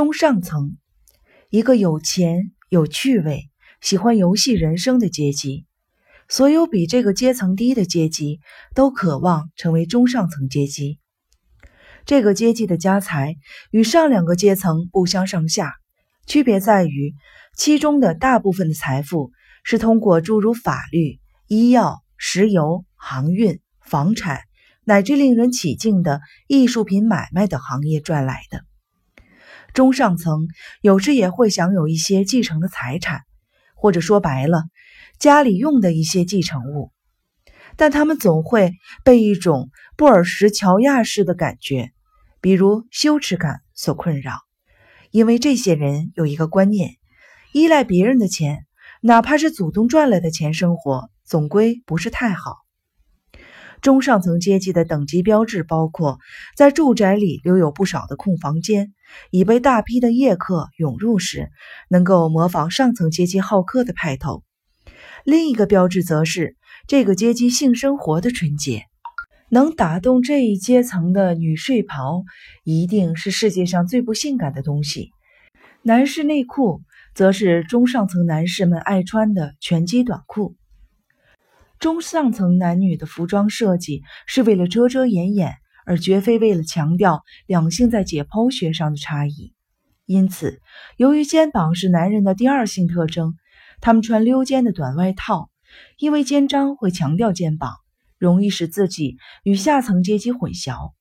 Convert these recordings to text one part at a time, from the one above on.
中上层，一个有钱、有趣味、喜欢游戏人生的阶级。所有比这个阶层低的阶级都渴望成为中上层阶级。这个阶级的家财与上两个阶层不相上下，区别在于其中的大部分的财富是通过诸如法律、医药、石油、航运、房产乃至令人起敬的艺术品买卖的行业赚来的。中上层有时也会享有一些继承的财产，或者说白了。家里用的一些继承物，但他们总会被一种布尔什乔亚式的感觉，比如羞耻感所困扰。因为这些人有一个观念：依赖别人的钱，哪怕是祖宗赚来的钱生活，总归不是太好。中上层阶级的等级标志包括在住宅里留有不少的空房间，以被大批的夜客涌入时，能够模仿上层阶级好客的派头。另一个标志则是这个阶级性生活的纯洁。能打动这一阶层的女睡袍，一定是世界上最不性感的东西。男士内裤则是中上层男士们爱穿的拳击短裤。中上层男女的服装设计是为了遮遮掩掩，而绝非为了强调两性在解剖学上的差异。因此，由于肩膀是男人的第二性特征。他们穿溜肩的短外套，因为肩章会强调肩膀，容易使自己与下层阶级混淆。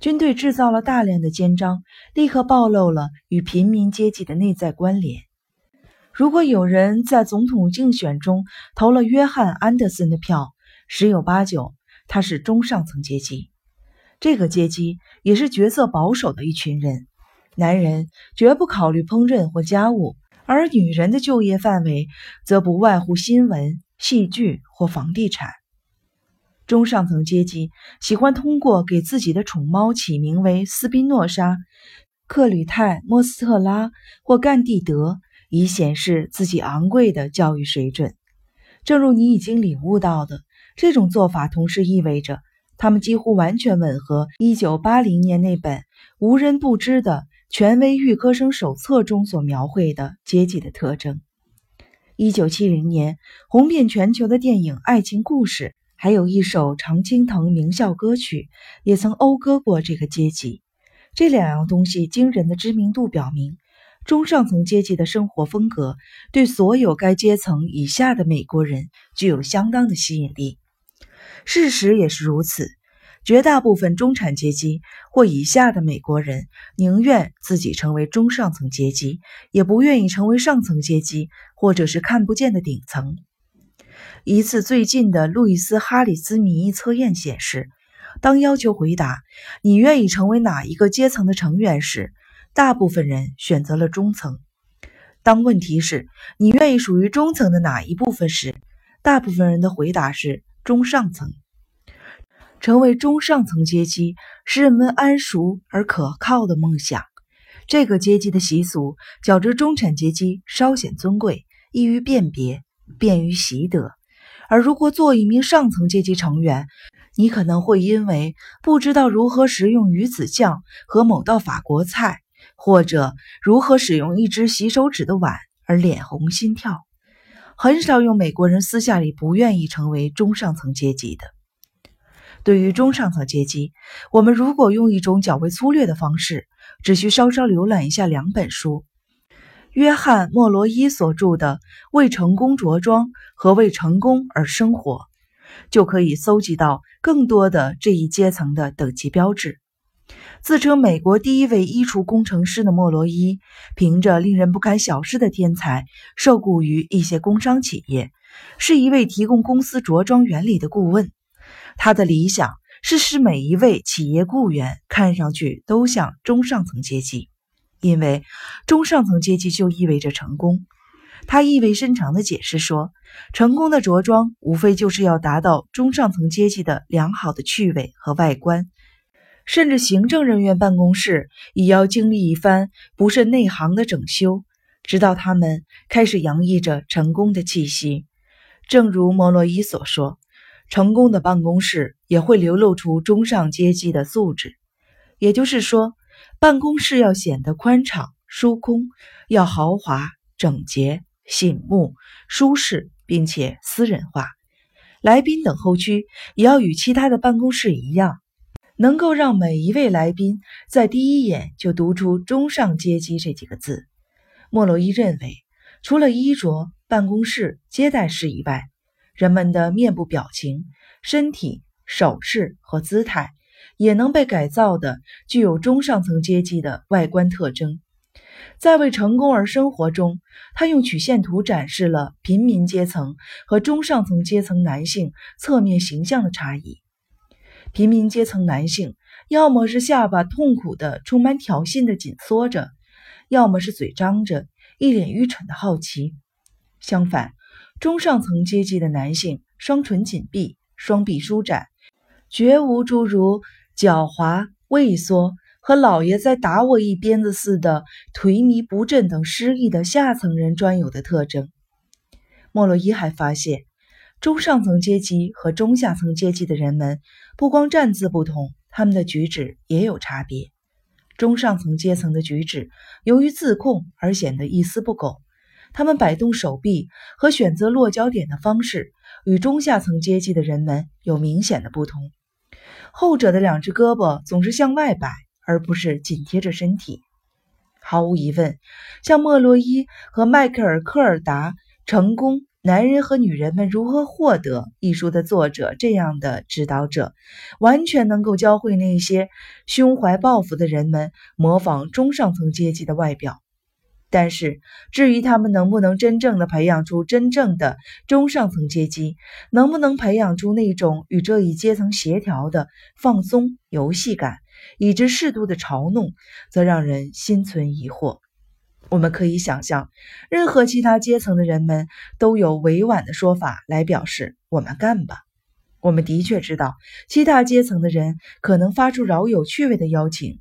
军队制造了大量的肩章，立刻暴露了与平民阶级的内在关联。如果有人在总统竞选中投了约翰·安德森的票，十有八九他是中上层阶级。这个阶级也是角色保守的一群人，男人绝不考虑烹饪或家务。而女人的就业范围则不外乎新闻、戏剧或房地产。中上层阶级喜欢通过给自己的宠猫起名为斯宾诺莎、克吕泰、莫斯特拉或甘地德，以显示自己昂贵的教育水准。正如你已经领悟到的，这种做法同时意味着他们几乎完全吻合1980年那本无人不知的。权威预科生手册中所描绘的阶级的特征。一九七零年红遍全球的电影《爱情故事》，还有一首常青藤名校歌曲，也曾讴歌过这个阶级。这两样东西惊人的知名度表明，中上层阶级的生活风格对所有该阶层以下的美国人具有相当的吸引力。事实也是如此。绝大部分中产阶级或以下的美国人宁愿自己成为中上层阶级，也不愿意成为上层阶级，或者是看不见的顶层。一次最近的路易斯·哈里斯民意测验显示，当要求回答你愿意成为哪一个阶层的成员时，大部分人选择了中层；当问题是你愿意属于中层的哪一部分时，大部分人的回答是中上层。成为中上层阶级是人们安熟而可靠的梦想。这个阶级的习俗较之中产阶级稍显尊贵，易于辨别，便于习得。而如果做一名上层阶级成员，你可能会因为不知道如何食用鱼子酱和某道法国菜，或者如何使用一只洗手纸的碗而脸红心跳。很少有美国人私下里不愿意成为中上层阶级的。对于中上层阶级，我们如果用一种较为粗略的方式，只需稍稍浏览一下两本书：约翰·莫罗伊所著的《为成功着装》和《为成功而生活》，就可以搜集到更多的这一阶层的等级标志。自称美国第一位衣橱工程师的莫罗伊，凭着令人不敢小视的天才，受雇于一些工商企业，是一位提供公司着装原理的顾问。他的理想是使每一位企业雇员看上去都像中上层阶级，因为中上层阶级就意味着成功。他意味深长地解释说，成功的着装无非就是要达到中上层阶级的良好的趣味和外观，甚至行政人员办公室也要经历一番不甚内行的整修，直到他们开始洋溢着成功的气息。正如莫洛伊所说。成功的办公室也会流露出中上阶级的素质，也就是说，办公室要显得宽敞疏空，要豪华整洁、醒目、舒适，并且私人化。来宾等候区也要与其他的办公室一样，能够让每一位来宾在第一眼就读出“中上阶级”这几个字。莫洛伊认为，除了衣着、办公室、接待室以外，人们的面部表情、身体、手势和姿态。也能被改造的具有中上层阶级的外观特征。在为成功而生活中，他用曲线图展示了平民阶层和中上层阶层男性侧面形象的差异。平民阶层男性要么是下巴痛苦的、充满挑衅的紧缩着，要么是嘴张着，一脸愚蠢的好奇。相反，中上层阶级的男性双唇紧闭，双臂舒展，绝无诸如。狡猾、畏缩和老爷在打我一鞭子似的颓靡不振等失意的下层人专有的特征。莫洛伊还发现，中上层阶级和中下层阶级的人们不光站姿不同，他们的举止也有差别。中上层阶层的举止由于自控而显得一丝不苟，他们摆动手臂和选择落脚点的方式与中下层阶级的人们有明显的不同。后者的两只胳膊总是向外摆，而不是紧贴着身体。毫无疑问，像莫洛伊和迈克尔·科尔达《成功男人和女人们如何获得》一书的作者这样的指导者，完全能够教会那些胸怀抱负的人们模仿中上层阶级的外表。但是，至于他们能不能真正的培养出真正的中上层阶级，能不能培养出那种与这一阶层协调的放松游戏感，以致适度的嘲弄，则让人心存疑惑。我们可以想象，任何其他阶层的人们都有委婉的说法来表示“我们干吧”。我们的确知道，其他阶层的人可能发出饶有趣味的邀请：“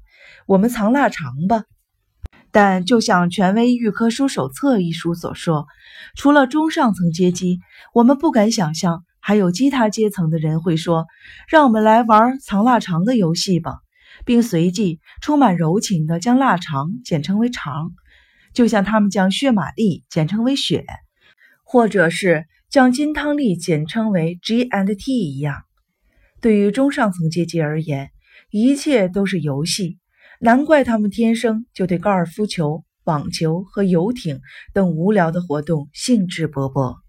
我们藏腊肠吧。”但就像《权威预科书手册》一书所说，除了中上层阶级，我们不敢想象还有其他阶层的人会说：“让我们来玩藏腊肠的游戏吧。”并随即充满柔情地将腊肠简称为“肠”，就像他们将血玛丽简称为“血”，或者是将金汤力简称为 “G and T” 一样。对于中上层阶级而言，一切都是游戏。难怪他们天生就对高尔夫球、网球和游艇等无聊的活动兴致勃勃。